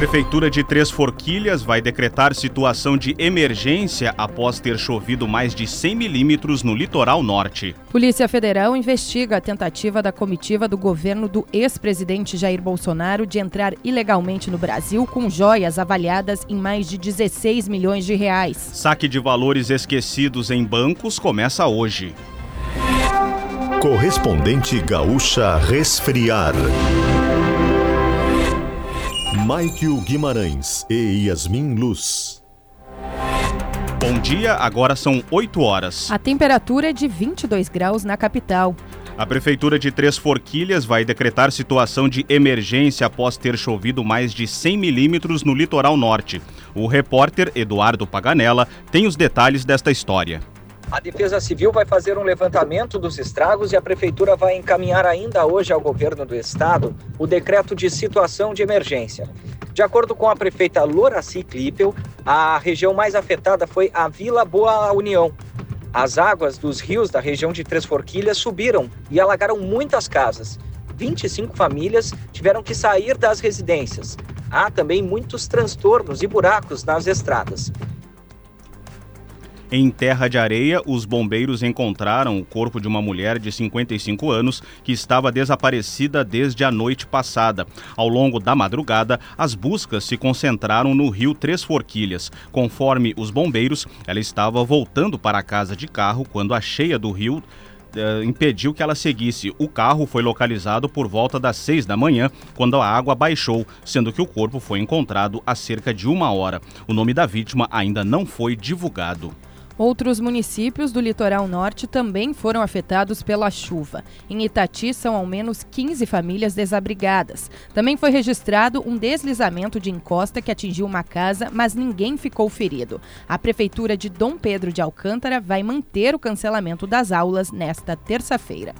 Prefeitura de Três Forquilhas vai decretar situação de emergência após ter chovido mais de 100 milímetros no litoral norte. Polícia Federal investiga a tentativa da comitiva do governo do ex-presidente Jair Bolsonaro de entrar ilegalmente no Brasil com joias avaliadas em mais de 16 milhões de reais. Saque de valores esquecidos em bancos começa hoje. Correspondente Gaúcha Resfriar. Maikio Guimarães e Yasmin Luz. Bom dia, agora são 8 horas. A temperatura é de 22 graus na capital. A Prefeitura de Três Forquilhas vai decretar situação de emergência após ter chovido mais de 100 milímetros no litoral norte. O repórter Eduardo Paganella tem os detalhes desta história. A Defesa Civil vai fazer um levantamento dos estragos e a Prefeitura vai encaminhar ainda hoje ao governo do estado o decreto de situação de emergência. De acordo com a prefeita Loraci Klippel, a região mais afetada foi a Vila Boa União. As águas dos rios da região de Três Forquilhas subiram e alagaram muitas casas. 25 famílias tiveram que sair das residências. Há também muitos transtornos e buracos nas estradas. Em Terra de Areia, os bombeiros encontraram o corpo de uma mulher de 55 anos que estava desaparecida desde a noite passada. Ao longo da madrugada, as buscas se concentraram no rio Três Forquilhas. Conforme os bombeiros, ela estava voltando para a casa de carro quando a cheia do rio Uh, impediu que ela seguisse. O carro foi localizado por volta das 6 da manhã, quando a água baixou, sendo que o corpo foi encontrado há cerca de uma hora. O nome da vítima ainda não foi divulgado. Outros municípios do litoral norte também foram afetados pela chuva. Em Itati, são ao menos 15 famílias desabrigadas. Também foi registrado um deslizamento de encosta que atingiu uma casa, mas ninguém ficou ferido. A Prefeitura de Dom Pedro de Alcântara vai manter o cancelamento das aulas nesta terça-feira.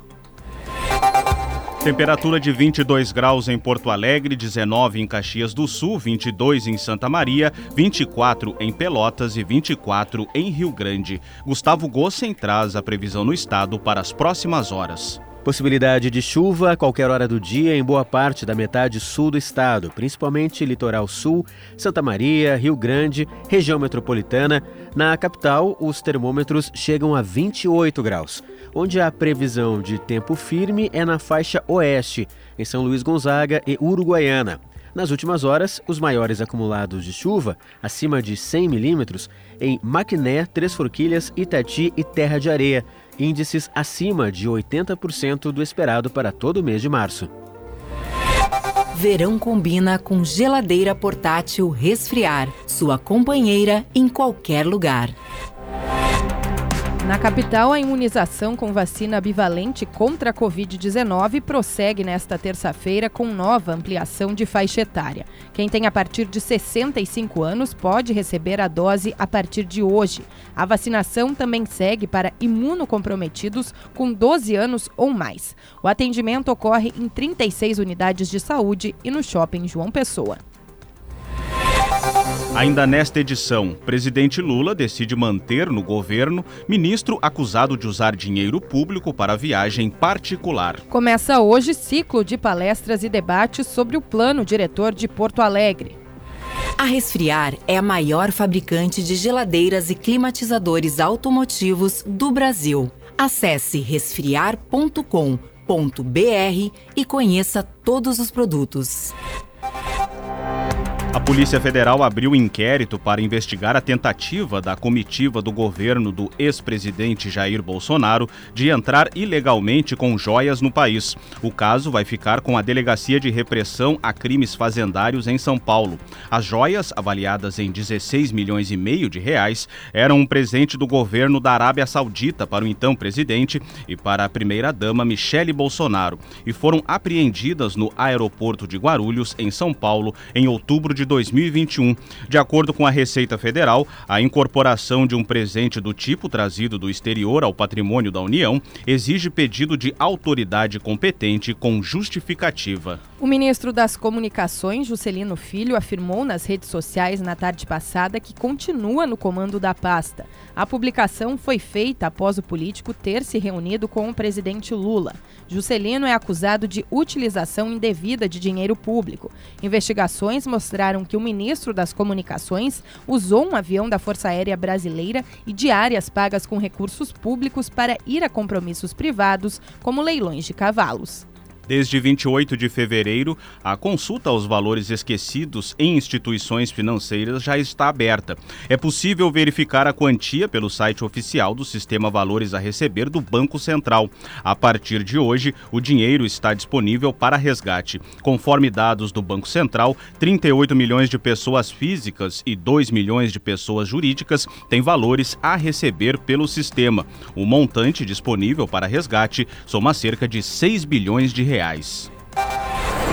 Temperatura de 22 graus em Porto Alegre, 19 em Caxias do Sul, 22 em Santa Maria, 24 em Pelotas e 24 em Rio Grande. Gustavo Gossen traz a previsão no estado para as próximas horas. Possibilidade de chuva a qualquer hora do dia em boa parte da metade sul do estado, principalmente litoral sul, Santa Maria, Rio Grande, região metropolitana. Na capital, os termômetros chegam a 28 graus onde a previsão de tempo firme é na faixa oeste, em São Luís Gonzaga e Uruguaiana. Nas últimas horas, os maiores acumulados de chuva, acima de 100 milímetros, em Maquiné, Três Forquilhas, Itati e Terra de Areia, índices acima de 80% do esperado para todo o mês de março. Verão combina com geladeira portátil resfriar, sua companheira em qualquer lugar. Na capital, a imunização com vacina bivalente contra a Covid-19 prossegue nesta terça-feira com nova ampliação de faixa etária. Quem tem a partir de 65 anos pode receber a dose a partir de hoje. A vacinação também segue para imunocomprometidos com 12 anos ou mais. O atendimento ocorre em 36 unidades de saúde e no shopping João Pessoa. Ainda nesta edição, presidente Lula decide manter no governo ministro acusado de usar dinheiro público para viagem particular. Começa hoje ciclo de palestras e debates sobre o plano diretor de Porto Alegre. A Resfriar é a maior fabricante de geladeiras e climatizadores automotivos do Brasil. Acesse resfriar.com.br e conheça todos os produtos. A Polícia Federal abriu inquérito para investigar a tentativa da comitiva do governo do ex-presidente Jair Bolsonaro de entrar ilegalmente com joias no país. O caso vai ficar com a Delegacia de Repressão a Crimes Fazendários em São Paulo. As joias, avaliadas em 16 milhões e meio de reais, eram um presente do governo da Arábia Saudita para o então presidente e para a primeira-dama Michele Bolsonaro e foram apreendidas no aeroporto de Guarulhos, em São Paulo, em outubro de de 2021. De acordo com a Receita Federal, a incorporação de um presente do tipo trazido do exterior ao patrimônio da União exige pedido de autoridade competente com justificativa. O ministro das Comunicações, Juscelino Filho, afirmou nas redes sociais na tarde passada que continua no comando da pasta. A publicação foi feita após o político ter se reunido com o presidente Lula. Juscelino é acusado de utilização indevida de dinheiro público. Investigações mostraram mostraram que o ministro das Comunicações usou um avião da Força Aérea Brasileira e diárias pagas com recursos públicos para ir a compromissos privados, como leilões de cavalos. Desde 28 de fevereiro, a consulta aos valores esquecidos em instituições financeiras já está aberta. É possível verificar a quantia pelo site oficial do Sistema Valores a Receber do Banco Central. A partir de hoje, o dinheiro está disponível para resgate. Conforme dados do Banco Central, 38 milhões de pessoas físicas e 2 milhões de pessoas jurídicas têm valores a receber pelo sistema. O montante disponível para resgate soma cerca de 6 bilhões de reais reais.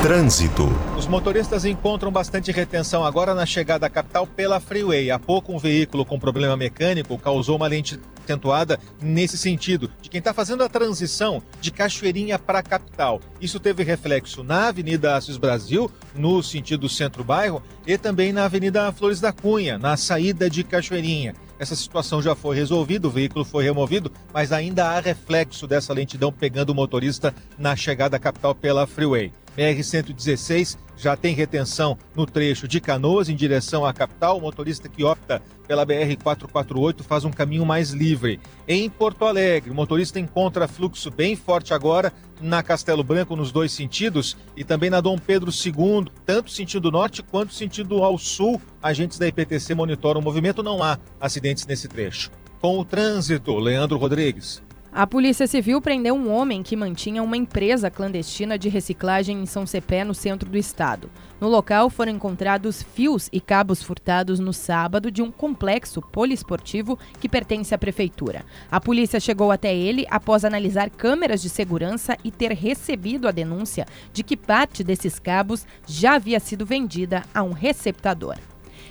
Trânsito. Os motoristas encontram bastante retenção agora na chegada à capital pela Freeway. Há pouco, um veículo com problema mecânico causou uma lente acentuada nesse sentido, de quem está fazendo a transição de Cachoeirinha para a capital. Isso teve reflexo na Avenida Assis Brasil, no sentido centro-bairro, e também na Avenida Flores da Cunha, na saída de Cachoeirinha. Essa situação já foi resolvida, o veículo foi removido, mas ainda há reflexo dessa lentidão pegando o motorista na chegada à capital pela Freeway. BR-116 já tem retenção no trecho de Canoas em direção à capital. O motorista que opta pela BR-448 faz um caminho mais livre. Em Porto Alegre, o motorista encontra fluxo bem forte agora na Castelo Branco nos dois sentidos e também na Dom Pedro II, tanto sentido norte quanto sentido ao sul. Agentes da IPTC monitoram o movimento, não há acidentes nesse trecho. Com o trânsito, Leandro Rodrigues. A Polícia Civil prendeu um homem que mantinha uma empresa clandestina de reciclagem em São Cepé, no centro do estado. No local foram encontrados fios e cabos furtados no sábado de um complexo poliesportivo que pertence à prefeitura. A polícia chegou até ele após analisar câmeras de segurança e ter recebido a denúncia de que parte desses cabos já havia sido vendida a um receptador.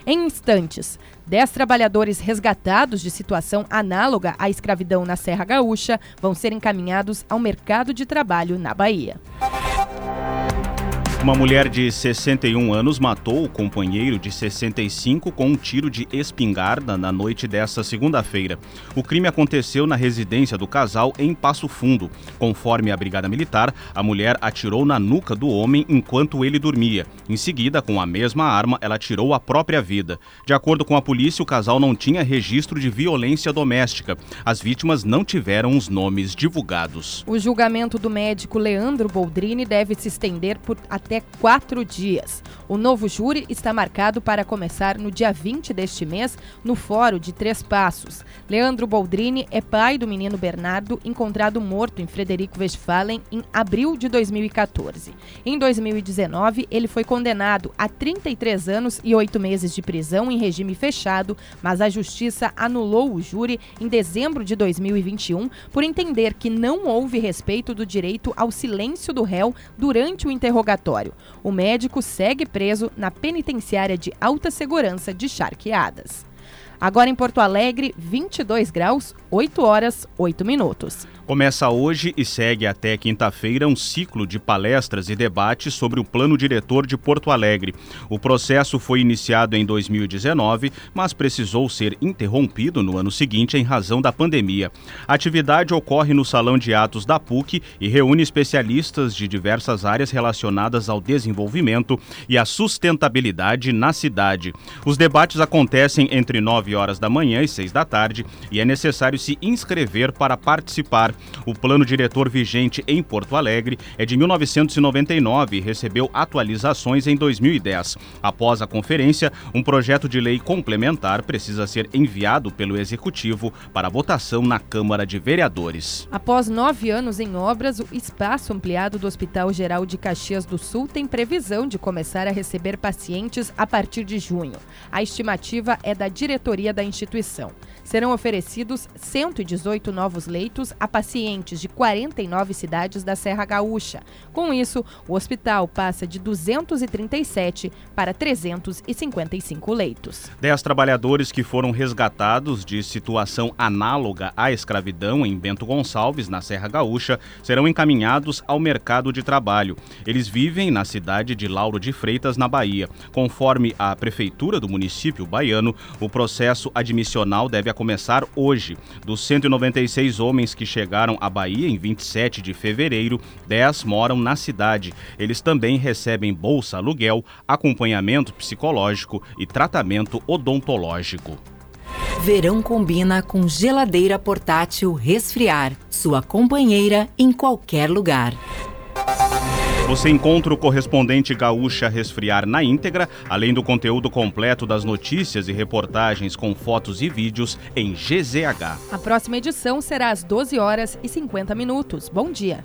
Em instantes, 10 trabalhadores resgatados de situação análoga à escravidão na Serra Gaúcha vão ser encaminhados ao mercado de trabalho na Bahia. Uma mulher de 61 anos matou o companheiro de 65 com um tiro de espingarda na noite desta segunda-feira. O crime aconteceu na residência do casal em Passo Fundo. Conforme a Brigada Militar, a mulher atirou na nuca do homem enquanto ele dormia. Em seguida, com a mesma arma, ela tirou a própria vida. De acordo com a polícia, o casal não tinha registro de violência doméstica. As vítimas não tiveram os nomes divulgados. O julgamento do médico Leandro Boldrini deve se estender por até até quatro dias. O novo júri está marcado para começar no dia 20 deste mês, no Fórum de Três Passos. Leandro Boldrini é pai do menino Bernardo, encontrado morto em Frederico Westphalen em abril de 2014. Em 2019, ele foi condenado a 33 anos e 8 meses de prisão em regime fechado, mas a justiça anulou o júri em dezembro de 2021 por entender que não houve respeito do direito ao silêncio do réu durante o interrogatório. O médico segue preso na penitenciária de alta segurança de Charqueadas. Agora em Porto Alegre, 22 graus, 8 horas, 8 minutos. Começa hoje e segue até quinta-feira um ciclo de palestras e debates sobre o Plano Diretor de Porto Alegre. O processo foi iniciado em 2019, mas precisou ser interrompido no ano seguinte em razão da pandemia. A atividade ocorre no Salão de Atos da PUC e reúne especialistas de diversas áreas relacionadas ao desenvolvimento e à sustentabilidade na cidade. Os debates acontecem entre 9 horas da manhã e 6 da tarde e é necessário se inscrever para participar. O plano diretor vigente em Porto Alegre é de 1999 e recebeu atualizações em 2010. Após a conferência, um projeto de lei complementar precisa ser enviado pelo Executivo para votação na Câmara de Vereadores. Após nove anos em obras, o espaço ampliado do Hospital Geral de Caxias do Sul tem previsão de começar a receber pacientes a partir de junho. A estimativa é da diretoria da instituição. Serão oferecidos 118 novos leitos a pacientes de 49 cidades da Serra Gaúcha. Com isso, o hospital passa de 237 para 355 leitos. Dez trabalhadores que foram resgatados de situação análoga à escravidão em Bento Gonçalves, na Serra Gaúcha, serão encaminhados ao mercado de trabalho. Eles vivem na cidade de Lauro de Freitas, na Bahia. Conforme a prefeitura do município baiano, o processo admissional deve começar hoje. Dos 196 homens que chegaram chegaram à Bahia em 27 de fevereiro, 10 moram na cidade. Eles também recebem bolsa aluguel, acompanhamento psicológico e tratamento odontológico. Verão combina com geladeira portátil resfriar, sua companheira em qualquer lugar. Você encontra o correspondente Gaúcha Resfriar na íntegra, além do conteúdo completo das notícias e reportagens com fotos e vídeos em GZH. A próxima edição será às 12 horas e 50 minutos. Bom dia.